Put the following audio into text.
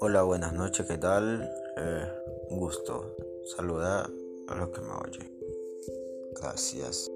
Hola, buenas noches, ¿qué tal? Eh, un gusto. saludar a los que me oyen. Gracias.